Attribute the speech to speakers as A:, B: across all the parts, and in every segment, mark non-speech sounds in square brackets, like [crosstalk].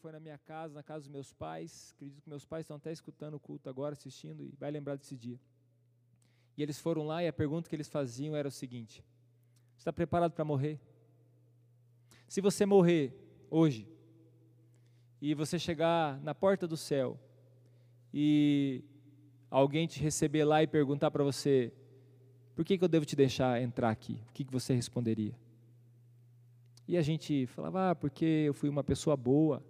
A: foi na minha casa, na casa dos meus pais. Acredito que meus pais estão até escutando o culto agora, assistindo, e vai lembrar desse dia. E eles foram lá e a pergunta que eles faziam era o seguinte: Você está preparado para morrer? Se você morrer hoje, e você chegar na porta do céu, e alguém te receber lá e perguntar para você: Por que, que eu devo te deixar entrar aqui? O que, que você responderia? E a gente falava: Ah, porque eu fui uma pessoa boa,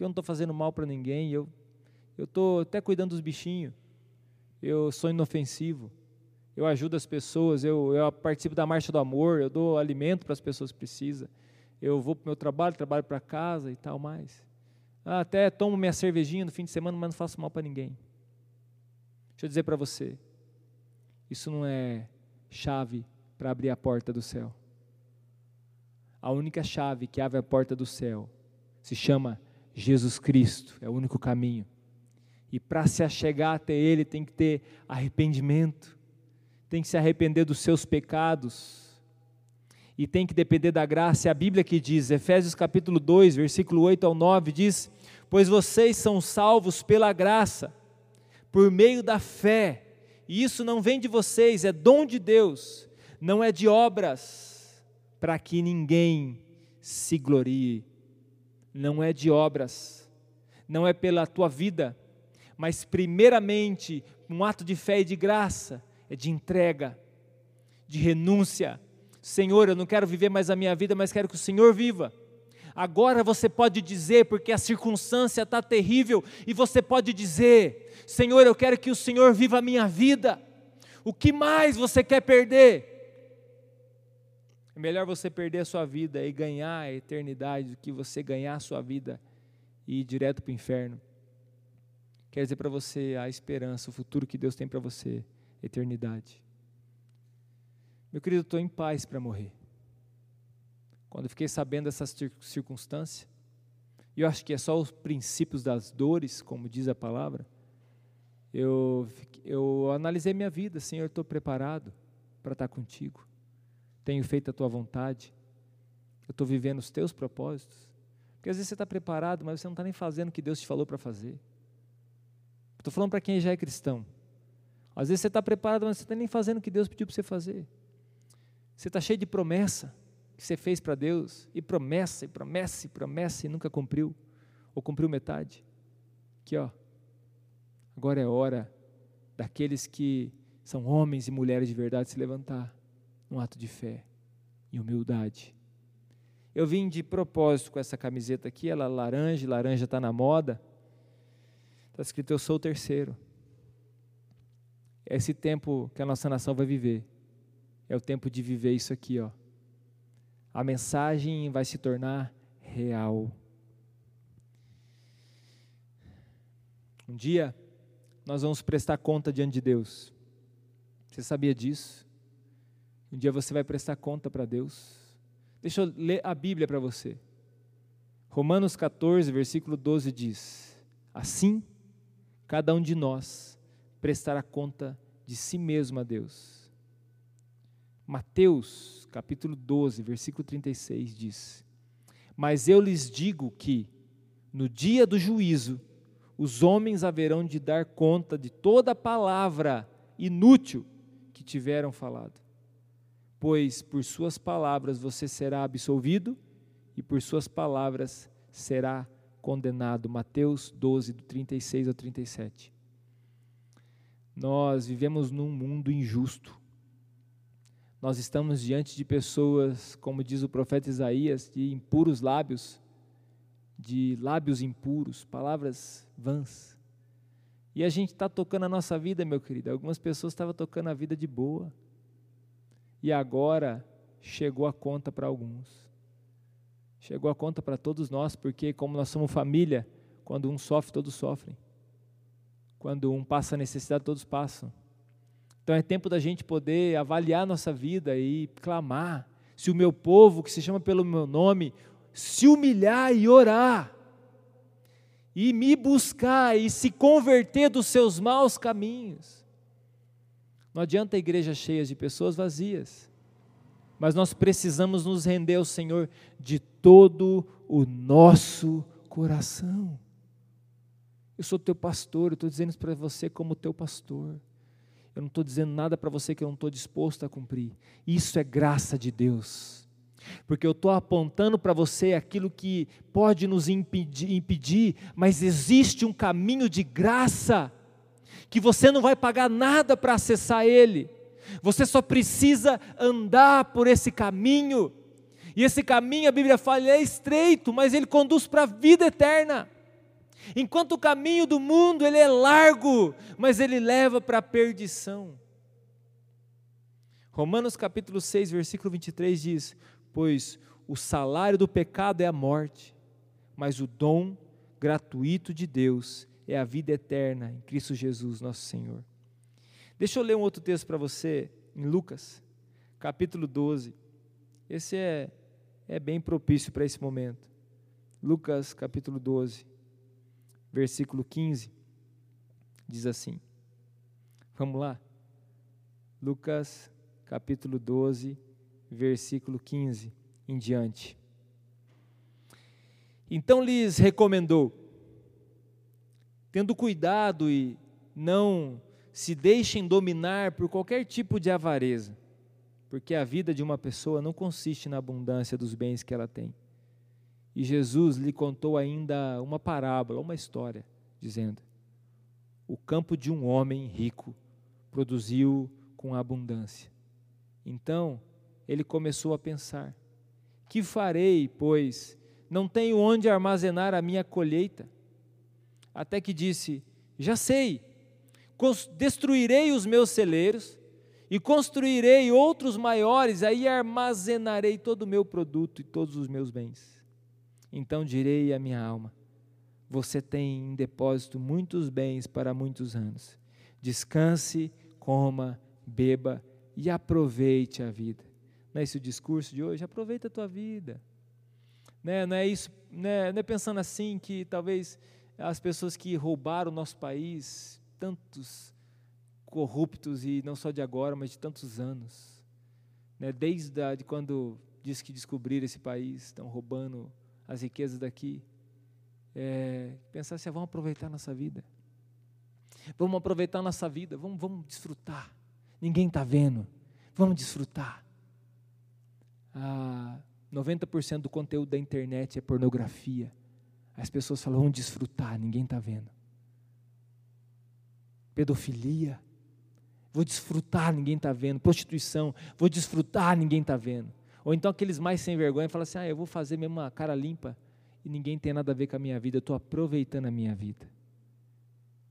A: porque eu não estou fazendo mal para ninguém, eu estou até cuidando dos bichinhos, eu sou inofensivo, eu ajudo as pessoas, eu, eu participo da marcha do amor, eu dou alimento para as pessoas que precisam, eu vou para o meu trabalho, trabalho para casa e tal mais. Ah, até tomo minha cervejinha no fim de semana, mas não faço mal para ninguém. Deixa eu dizer para você, isso não é chave para abrir a porta do céu. A única chave que abre a porta do céu se chama Jesus Cristo, é o único caminho. E para se achegar até Ele tem que ter arrependimento, tem que se arrepender dos seus pecados, e tem que depender da graça. É a Bíblia que diz, Efésios capítulo 2, versículo 8 ao 9, diz: Pois vocês são salvos pela graça, por meio da fé, e isso não vem de vocês, é dom de Deus, não é de obras, para que ninguém se glorie. Não é de obras, não é pela tua vida, mas primeiramente um ato de fé e de graça, é de entrega, de renúncia. Senhor, eu não quero viver mais a minha vida, mas quero que o Senhor viva. Agora você pode dizer, porque a circunstância está terrível, e você pode dizer: Senhor, eu quero que o Senhor viva a minha vida. O que mais você quer perder? É melhor você perder a sua vida e ganhar a eternidade do que você ganhar a sua vida e ir direto para o inferno. Quer dizer para você a esperança, o futuro que Deus tem para você, eternidade. Meu querido, estou em paz para morrer. Quando eu fiquei sabendo dessa circunstância, eu acho que é só os princípios das dores, como diz a palavra, eu, eu analisei minha vida, Senhor, estou preparado para estar contigo, tenho feito a tua vontade, eu estou vivendo os teus propósitos, porque às vezes você está preparado, mas você não está nem fazendo o que Deus te falou para fazer. Estou falando para quem já é cristão. Às vezes você está preparado, mas você não está nem fazendo o que Deus pediu para você fazer. Você está cheio de promessa, que você fez para Deus, e promessa, e promessa, e promessa, e nunca cumpriu, ou cumpriu metade. Aqui, ó. Agora é hora daqueles que são homens e mulheres de verdade se levantar, num ato de fé e humildade. Eu vim de propósito com essa camiseta aqui, ela é laranja, laranja está na moda. Está escrito: Eu sou o terceiro. É esse tempo que a nossa nação vai viver. É o tempo de viver isso aqui, ó a mensagem vai se tornar real. Um dia, nós vamos prestar conta diante de Deus. Você sabia disso? Um dia você vai prestar conta para Deus. Deixa eu ler a Bíblia para você. Romanos 14, versículo 12 diz: Assim, cada um de nós prestará conta de si mesmo a Deus. Mateus, capítulo 12, versículo 36 diz: Mas eu lhes digo que, no dia do juízo, os homens haverão de dar conta de toda palavra inútil que tiveram falado. Pois por suas palavras você será absolvido e por suas palavras será condenado. Mateus 12, do 36 ao 37. Nós vivemos num mundo injusto nós estamos diante de pessoas, como diz o profeta Isaías, de impuros lábios, de lábios impuros, palavras vãs. E a gente está tocando a nossa vida, meu querido. Algumas pessoas estavam tocando a vida de boa. E agora chegou a conta para alguns. Chegou a conta para todos nós, porque como nós somos família, quando um sofre, todos sofrem. Quando um passa necessidade, todos passam. Então é tempo da gente poder avaliar nossa vida e clamar. Se o meu povo, que se chama pelo meu nome, se humilhar e orar, e me buscar e se converter dos seus maus caminhos. Não adianta a igreja cheia de pessoas vazias, mas nós precisamos nos render ao Senhor de todo o nosso coração. Eu sou teu pastor, eu estou dizendo isso para você como teu pastor. Eu não estou dizendo nada para você que eu não estou disposto a cumprir. Isso é graça de Deus. Porque eu estou apontando para você aquilo que pode nos impedir, impedir, mas existe um caminho de graça, que você não vai pagar nada para acessar ele. Você só precisa andar por esse caminho. E esse caminho, a Bíblia fala, é estreito, mas ele conduz para a vida eterna. Enquanto o caminho do mundo ele é largo, mas ele leva para a perdição. Romanos capítulo 6, versículo 23 diz: Pois o salário do pecado é a morte, mas o dom gratuito de Deus é a vida eterna em Cristo Jesus, nosso Senhor. Deixa eu ler um outro texto para você, em Lucas, capítulo 12. Esse é, é bem propício para esse momento. Lucas, capítulo 12, versículo 15, diz assim. Vamos lá? Lucas, capítulo 12, versículo 15 em diante. Então lhes recomendou, tendo cuidado e não se deixem dominar por qualquer tipo de avareza, porque a vida de uma pessoa não consiste na abundância dos bens que ela tem. E Jesus lhe contou ainda uma parábola, uma história, dizendo: O campo de um homem rico produziu com abundância. Então ele começou a pensar: Que farei, pois não tenho onde armazenar a minha colheita? Até que disse: Já sei destruirei os meus celeiros e construirei outros maiores, aí armazenarei todo o meu produto e todos os meus bens. Então direi à minha alma: Você tem em depósito muitos bens para muitos anos. Descanse, coma, beba e aproveite a vida. Não é esse o discurso de hoje? Aproveita a tua vida. Né? Não é isso, né? não é pensando assim que talvez as pessoas que roubaram o nosso país tantos corruptos e não só de agora, mas de tantos anos. Né? Desde a, de quando diz que descobriram esse país, estão roubando as riquezas daqui. É, pensar assim, vamos aproveitar nossa vida. Vamos aproveitar nossa vida, vamos, vamos desfrutar. Ninguém está vendo, vamos desfrutar. Ah, 90% do conteúdo da internet é pornografia. As pessoas falam, vamos desfrutar, ninguém está vendo pedofilia. Vou desfrutar, ninguém está vendo. Prostituição, vou desfrutar, ninguém está vendo. Ou então aqueles mais sem vergonha falam assim: ah, eu vou fazer mesmo uma cara limpa e ninguém tem nada a ver com a minha vida, eu estou aproveitando a minha vida.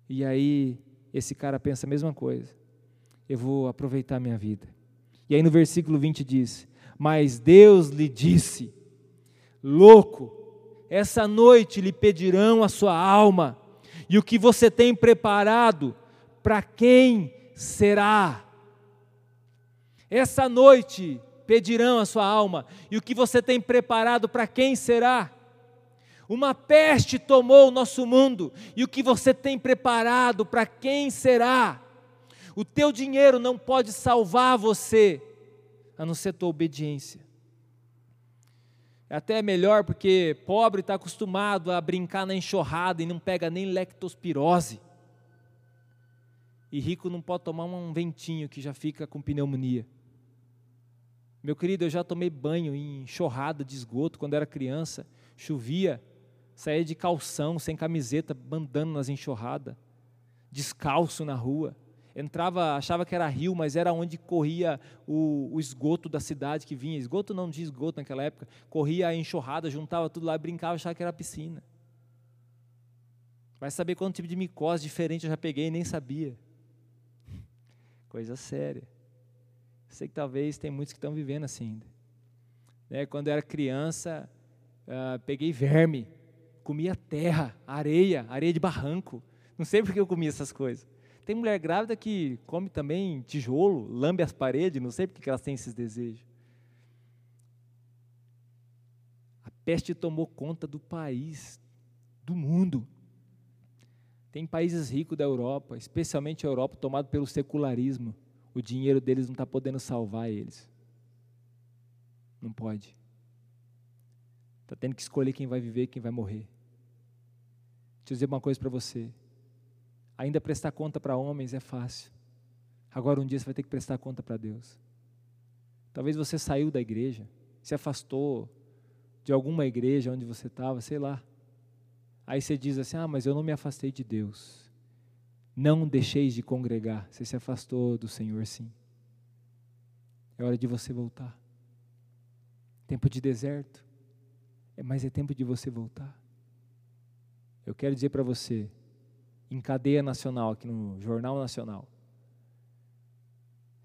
A: E aí esse cara pensa a mesma coisa. Eu vou aproveitar a minha vida. E aí no versículo 20 diz: Mas Deus lhe disse, louco, essa noite lhe pedirão a sua alma, e o que você tem preparado para quem será? Essa noite pedirão a sua alma, e o que você tem preparado para quem será? Uma peste tomou o nosso mundo, e o que você tem preparado para quem será? O teu dinheiro não pode salvar você, a não ser tua obediência. É até melhor porque pobre está acostumado a brincar na enxurrada e não pega nem lectospirose. E rico não pode tomar um ventinho que já fica com pneumonia. Meu querido, eu já tomei banho em enxurrada de esgoto quando era criança. Chovia, saía de calção, sem camiseta, andando nas enxurradas, descalço na rua. Entrava, achava que era rio, mas era onde corria o, o esgoto da cidade que vinha. Esgoto não tinha esgoto naquela época. Corria a enxurrada, juntava tudo lá, brincava, achava que era piscina. Vai saber quanto tipo de micose diferente eu já peguei e nem sabia. [laughs] Coisa séria. Sei que talvez tem muitos que estão vivendo assim ainda. Né, quando eu era criança, uh, peguei verme, comia terra, areia, areia de barranco. Não sei porque eu comia essas coisas. Tem mulher grávida que come também tijolo, lambe as paredes, não sei porque elas têm esses desejos. A peste tomou conta do país, do mundo. Tem países ricos da Europa, especialmente a Europa, tomado pelo secularismo. O dinheiro deles não está podendo salvar eles. Não pode. Está tendo que escolher quem vai viver e quem vai morrer. Deixa eu dizer uma coisa para você. Ainda prestar conta para homens é fácil. Agora um dia você vai ter que prestar conta para Deus. Talvez você saiu da igreja, se afastou de alguma igreja onde você estava, sei lá. Aí você diz assim: Ah, mas eu não me afastei de Deus. Não deixeis de congregar. Você se afastou do Senhor, sim. É hora de você voltar. Tempo de deserto. Mas é tempo de você voltar. Eu quero dizer para você, em cadeia nacional, aqui no Jornal Nacional,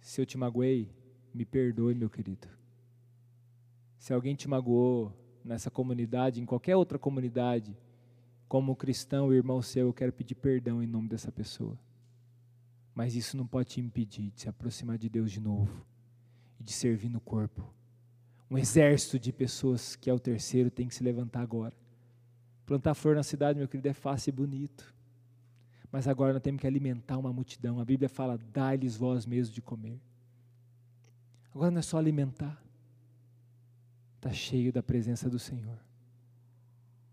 A: se eu te magoei, me perdoe, meu querido. Se alguém te magoou nessa comunidade, em qualquer outra comunidade, como cristão, irmão seu, eu quero pedir perdão em nome dessa pessoa. Mas isso não pode te impedir de se aproximar de Deus de novo e de servir no corpo. Um exército de pessoas, que é o terceiro, tem que se levantar agora. Plantar flor na cidade, meu querido, é fácil e bonito. Mas agora nós temos que alimentar uma multidão. A Bíblia fala: dai-lhes vós mesmos de comer. Agora não é só alimentar. Está cheio da presença do Senhor.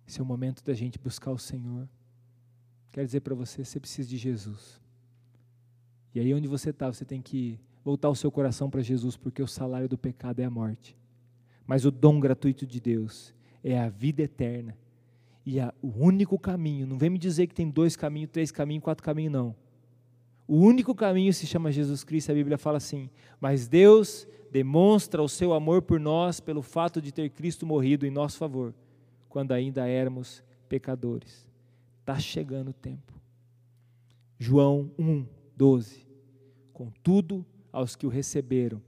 A: Esse é o momento da gente buscar o Senhor. Quero dizer para você, você precisa de Jesus. E aí onde você está, você tem que voltar o seu coração para Jesus, porque o salário do pecado é a morte. Mas o dom gratuito de Deus é a vida eterna. E o único caminho, não vem me dizer que tem dois caminhos, três caminhos, quatro caminhos, não. O único caminho se chama Jesus Cristo, a Bíblia fala assim: Mas Deus demonstra o seu amor por nós pelo fato de ter Cristo morrido em nosso favor, quando ainda éramos pecadores. Está chegando o tempo. João 1, 12. Contudo, aos que o receberam,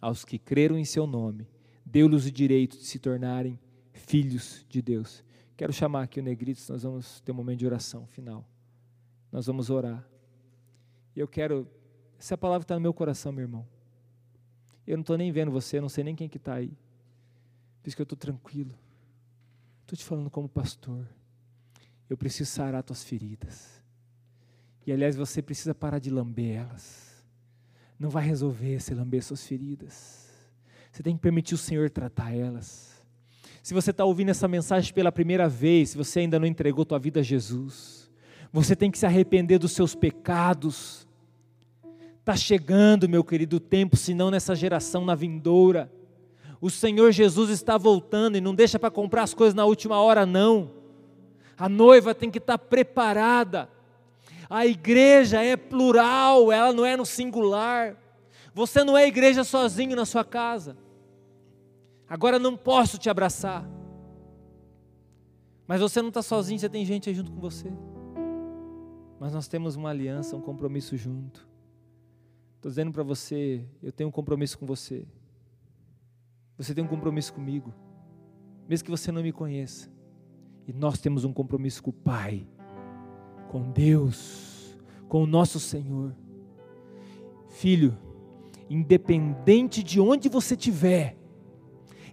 A: aos que creram em seu nome, deu-lhes o direito de se tornarem filhos de Deus. Quero chamar aqui o Negrito, nós vamos ter um momento de oração final. Nós vamos orar. E eu quero, essa palavra está no meu coração, meu irmão. Eu não estou nem vendo você, não sei nem quem que está aí. Por isso que eu estou tranquilo. Estou te falando como pastor. Eu preciso sarar tuas feridas. E aliás, você precisa parar de lamber elas. Não vai resolver se lamber suas feridas. Você tem que permitir o Senhor tratar elas. Se você está ouvindo essa mensagem pela primeira vez, se você ainda não entregou tua vida a Jesus, você tem que se arrepender dos seus pecados. Está chegando, meu querido, o tempo, senão nessa geração, na vindoura. O Senhor Jesus está voltando e não deixa para comprar as coisas na última hora, não. A noiva tem que estar tá preparada. A igreja é plural, ela não é no singular. Você não é igreja sozinho na sua casa. Agora não posso te abraçar. Mas você não está sozinho, você tem gente aí junto com você. Mas nós temos uma aliança, um compromisso junto. Estou dizendo para você, eu tenho um compromisso com você. Você tem um compromisso comigo. Mesmo que você não me conheça. E nós temos um compromisso com o Pai, com Deus, com o nosso Senhor. Filho, independente de onde você estiver,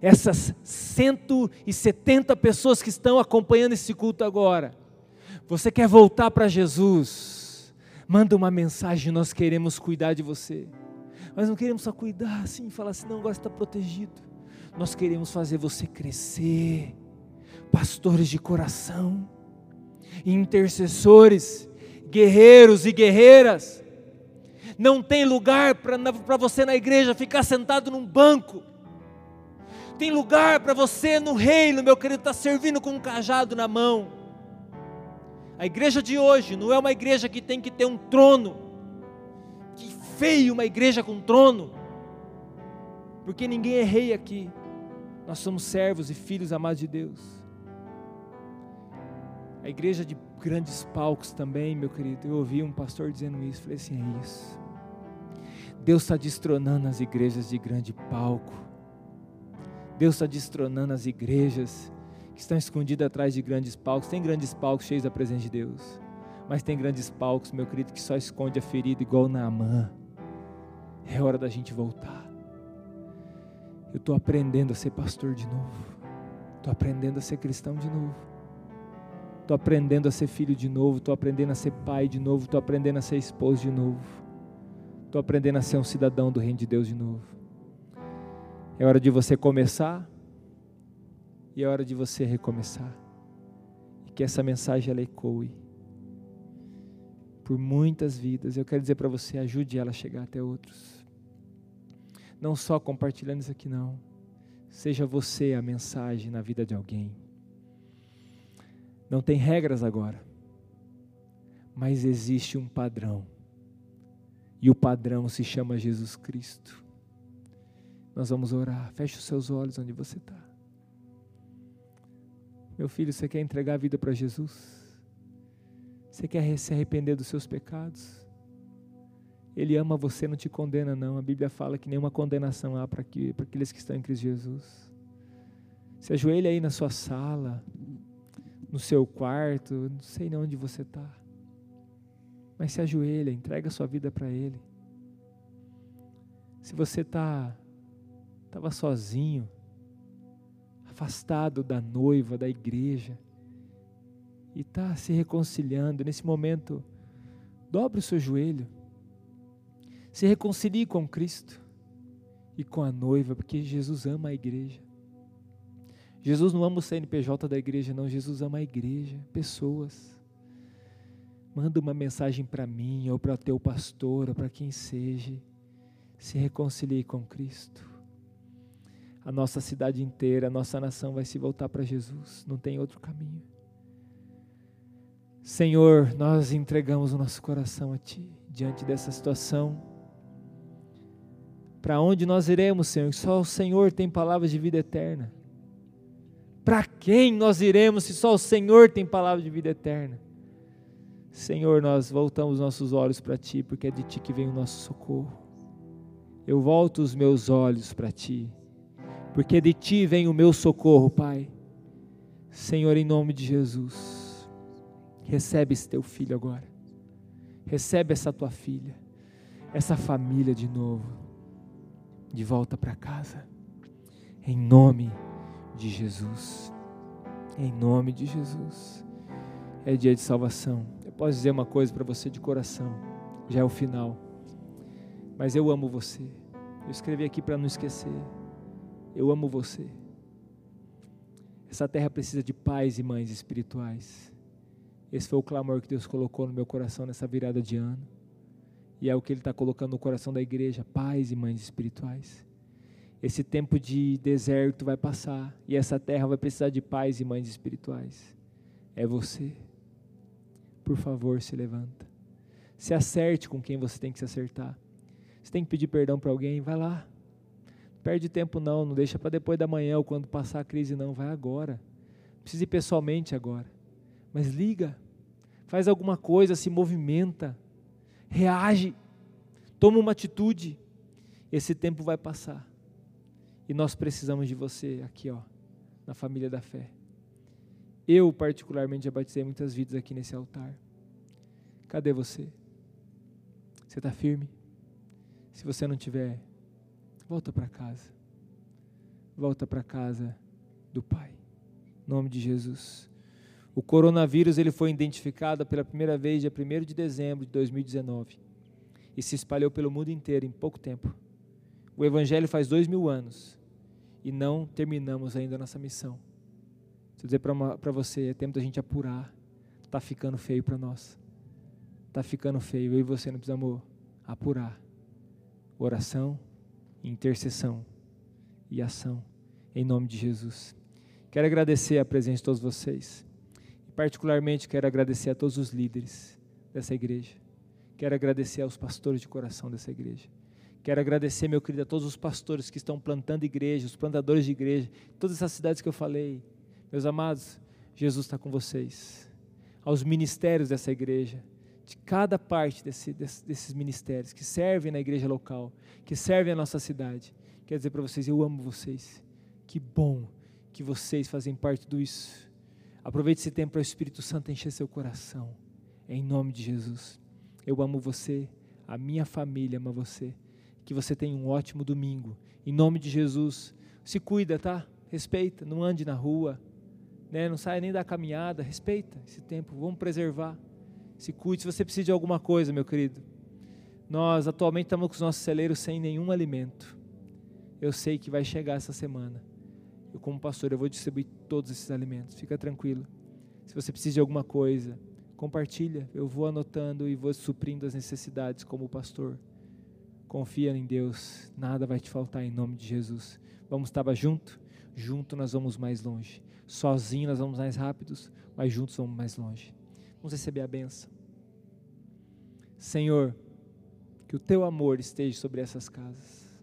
A: essas 170 pessoas que estão acompanhando esse culto agora, você quer voltar para Jesus, manda uma mensagem, nós queremos cuidar de você. Mas não queremos só cuidar assim, falar assim, não, agora está protegido. Nós queremos fazer você crescer, pastores de coração, intercessores, guerreiros e guerreiras. Não tem lugar para você na igreja ficar sentado num banco tem lugar para você no reino, meu querido, está servindo com um cajado na mão. A igreja de hoje não é uma igreja que tem que ter um trono. Que feio uma igreja com trono. Porque ninguém é rei aqui. Nós somos servos e filhos amados de Deus. A igreja de grandes palcos também, meu querido. Eu ouvi um pastor dizendo isso. Falei assim: é isso. Deus está destronando as igrejas de grande palco Deus está destronando as igrejas que estão escondidas atrás de grandes palcos. Tem grandes palcos cheios da presença de Deus, mas tem grandes palcos, meu querido, que só esconde a ferida igual Naamã. É hora da gente voltar. Eu estou aprendendo a ser pastor de novo. Estou aprendendo a ser cristão de novo. Estou aprendendo a ser filho de novo. Estou aprendendo a ser pai de novo. Estou aprendendo a ser esposo de novo. Estou aprendendo a ser um cidadão do reino de Deus de novo. É hora de você começar e é hora de você recomeçar. que essa mensagem ela ecoe por muitas vidas. Eu quero dizer para você, ajude ela a chegar até outros. Não só compartilhando isso aqui não. Seja você a mensagem na vida de alguém. Não tem regras agora. Mas existe um padrão. E o padrão se chama Jesus Cristo. Nós vamos orar. Feche os seus olhos onde você está. Meu filho, você quer entregar a vida para Jesus? Você quer se arrepender dos seus pecados? Ele ama você, não te condena, não. A Bíblia fala que nenhuma condenação há para aqueles que estão em Cristo Jesus. Se ajoelha aí na sua sala, no seu quarto, não sei nem onde você está. Mas se ajoelha, entrega a sua vida para Ele. Se você está estava sozinho, afastado da noiva, da igreja, e está se reconciliando, nesse momento, dobre o seu joelho, se reconcilie com Cristo e com a noiva, porque Jesus ama a igreja. Jesus não ama o CNPJ da igreja, não, Jesus ama a igreja, pessoas. Manda uma mensagem para mim, ou para teu pastor, ou para quem seja. Se reconcilie com Cristo. A nossa cidade inteira, a nossa nação vai se voltar para Jesus, não tem outro caminho. Senhor, nós entregamos o nosso coração a Ti diante dessa situação. Para onde nós iremos, Senhor? Só o Senhor tem palavras de vida eterna. Para quem nós iremos se só o Senhor tem palavra de vida eterna? Senhor, nós voltamos nossos olhos para Ti, porque é de Ti que vem o nosso socorro. Eu volto os meus olhos para Ti, porque de Ti vem o meu socorro, Pai. Senhor, em nome de Jesus, recebe esse Teu filho agora, recebe essa Tua filha, essa família de novo, de volta para casa, em nome de Jesus, em nome de Jesus. É dia de salvação posso dizer uma coisa para você de coração, já é o final. Mas eu amo você. Eu escrevi aqui para não esquecer. Eu amo você. Essa terra precisa de pais e mães espirituais. Esse foi o clamor que Deus colocou no meu coração nessa virada de ano. E é o que Ele está colocando no coração da igreja: pais e mães espirituais. Esse tempo de deserto vai passar e essa terra vai precisar de pais e mães espirituais. É você por favor, se levanta. Se acerte com quem você tem que se acertar. Se tem que pedir perdão para alguém, vai lá. Perde tempo não, não deixa para depois da manhã ou quando passar a crise não, vai agora. Precisa ir pessoalmente agora. Mas liga, faz alguma coisa, se movimenta, reage, toma uma atitude. Esse tempo vai passar. E nós precisamos de você aqui, ó, na família da fé. Eu, particularmente, já batizei muitas vidas aqui nesse altar. Cadê você? Você está firme? Se você não tiver, volta para casa. Volta para casa do Pai. Em nome de Jesus. O coronavírus ele foi identificado pela primeira vez dia 1 de dezembro de 2019 e se espalhou pelo mundo inteiro em pouco tempo. O Evangelho faz dois mil anos e não terminamos ainda a nossa missão. Vou dizer para você, é tempo da gente apurar. Está ficando feio para nós. Está ficando feio. Eu e você não precisamos apurar. Oração, intercessão e ação. Em nome de Jesus. Quero agradecer a presença de todos vocês. Particularmente quero agradecer a todos os líderes dessa igreja. Quero agradecer aos pastores de coração dessa igreja. Quero agradecer, meu querido, a todos os pastores que estão plantando igreja, os plantadores de igreja, todas essas cidades que eu falei, meus amados, Jesus está com vocês. Aos ministérios dessa igreja, de cada parte desse, desse, desses ministérios que servem na igreja local, que servem a nossa cidade, quero dizer para vocês: eu amo vocês. Que bom que vocês fazem parte de tudo isso. Aproveite esse tempo para o Espírito Santo encher seu coração. Em nome de Jesus. Eu amo você, a minha família ama você. Que você tenha um ótimo domingo. Em nome de Jesus. Se cuida, tá? Respeita, não ande na rua né, não saia nem da caminhada, respeita esse tempo, vamos preservar. Se cuide, se você precisa de alguma coisa, meu querido. Nós atualmente estamos com os nossos celeiros sem nenhum alimento. Eu sei que vai chegar essa semana. Eu, como pastor, eu vou distribuir todos esses alimentos. Fica tranquilo. Se você precisa de alguma coisa, compartilha. Eu vou anotando e vou suprindo as necessidades como pastor. Confia em Deus, nada vai te faltar em nome de Jesus. Vamos estar junto? Junto nós vamos mais longe. Sozinho nós vamos mais rápidos, mas juntos vamos mais longe. Vamos receber a benção. Senhor, que o teu amor esteja sobre essas casas.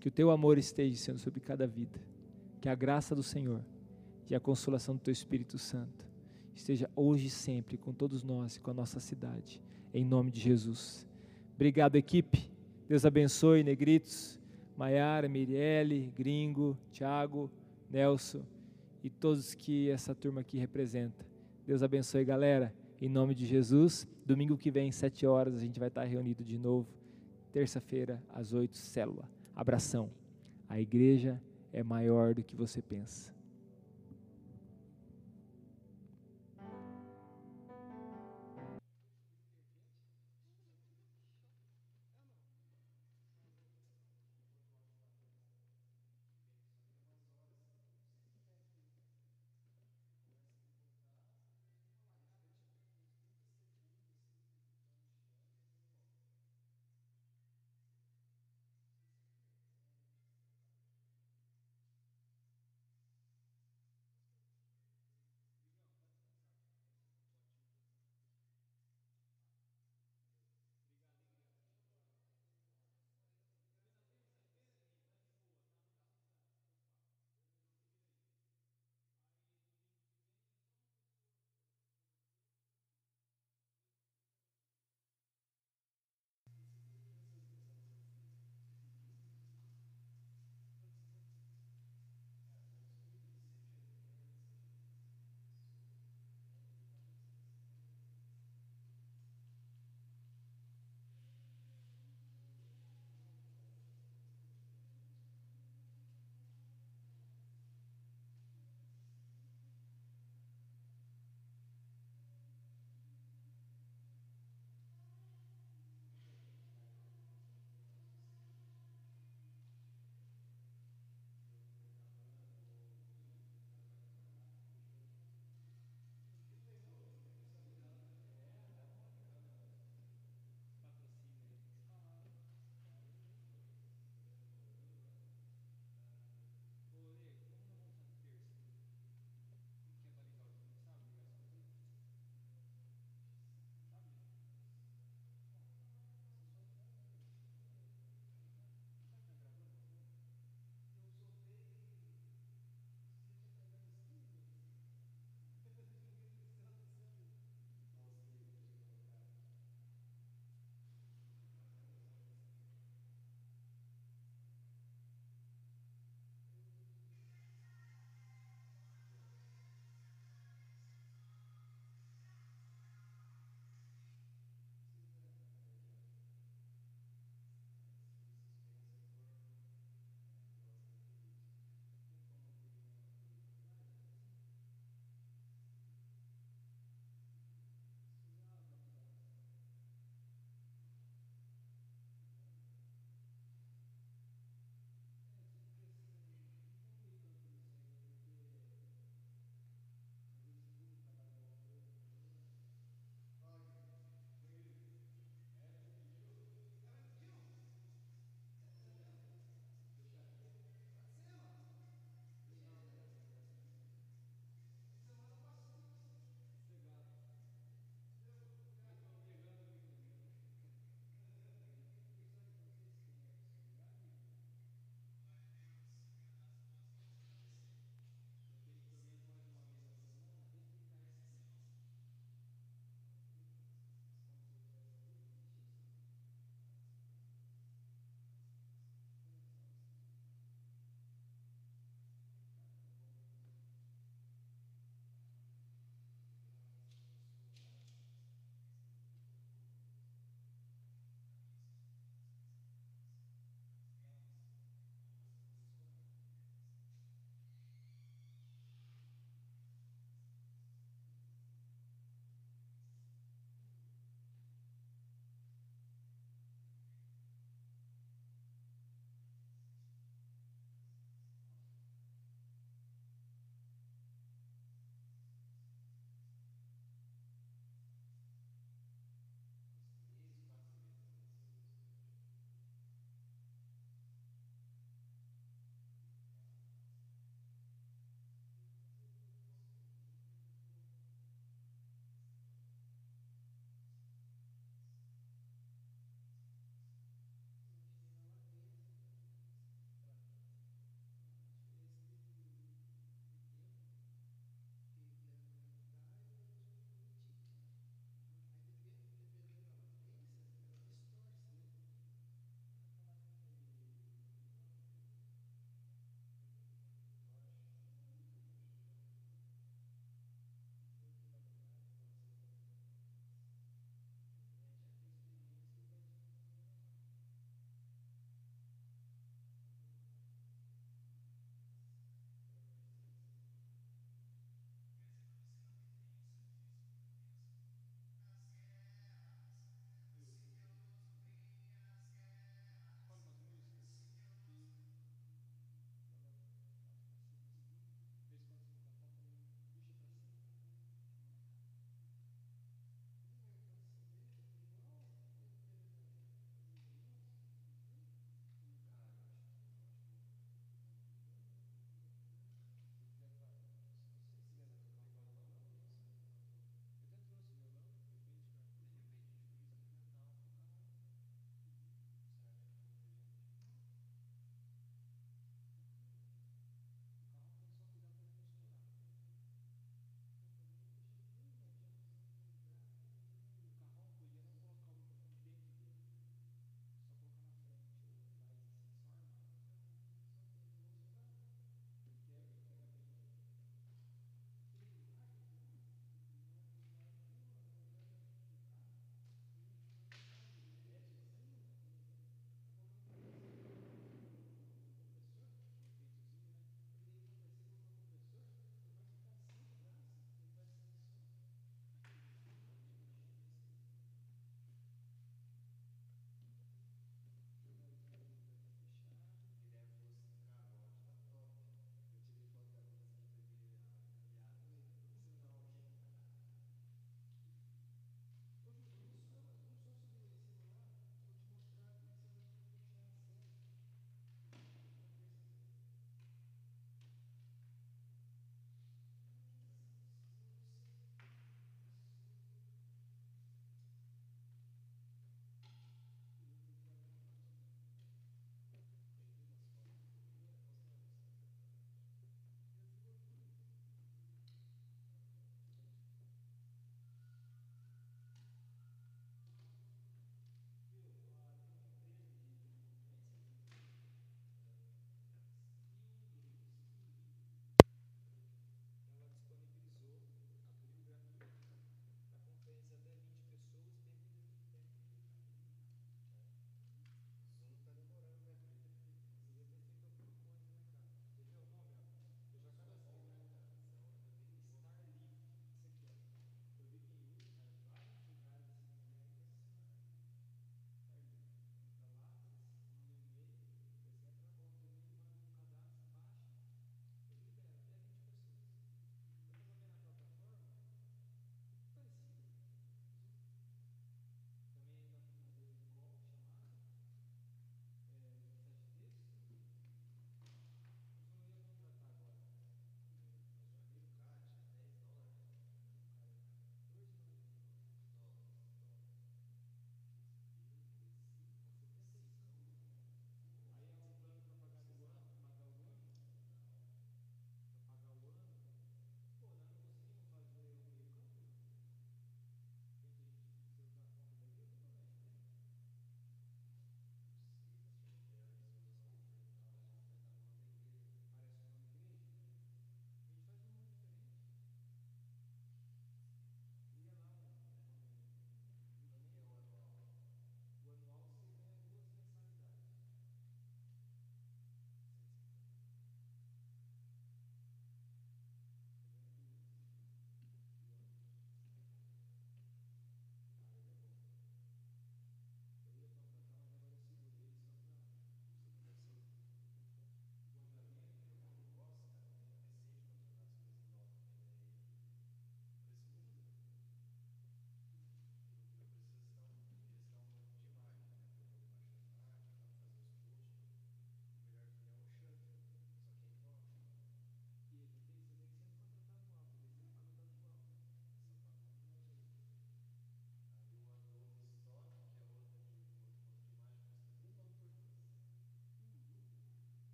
A: Que o teu amor esteja sendo sobre cada vida. Que a graça do Senhor e a consolação do teu Espírito Santo esteja hoje e sempre com todos nós e com a nossa cidade. Em nome de Jesus. Obrigado, equipe. Deus abençoe, negritos, Maiara, Mirielle, Gringo, Thiago, Nelson e todos que essa turma aqui representa. Deus abençoe, galera. Em nome de Jesus. Domingo que vem, sete horas, a gente vai estar reunido de novo. Terça-feira, às oito, célula. Abração. A igreja é maior do que você pensa.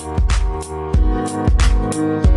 A: Thank you.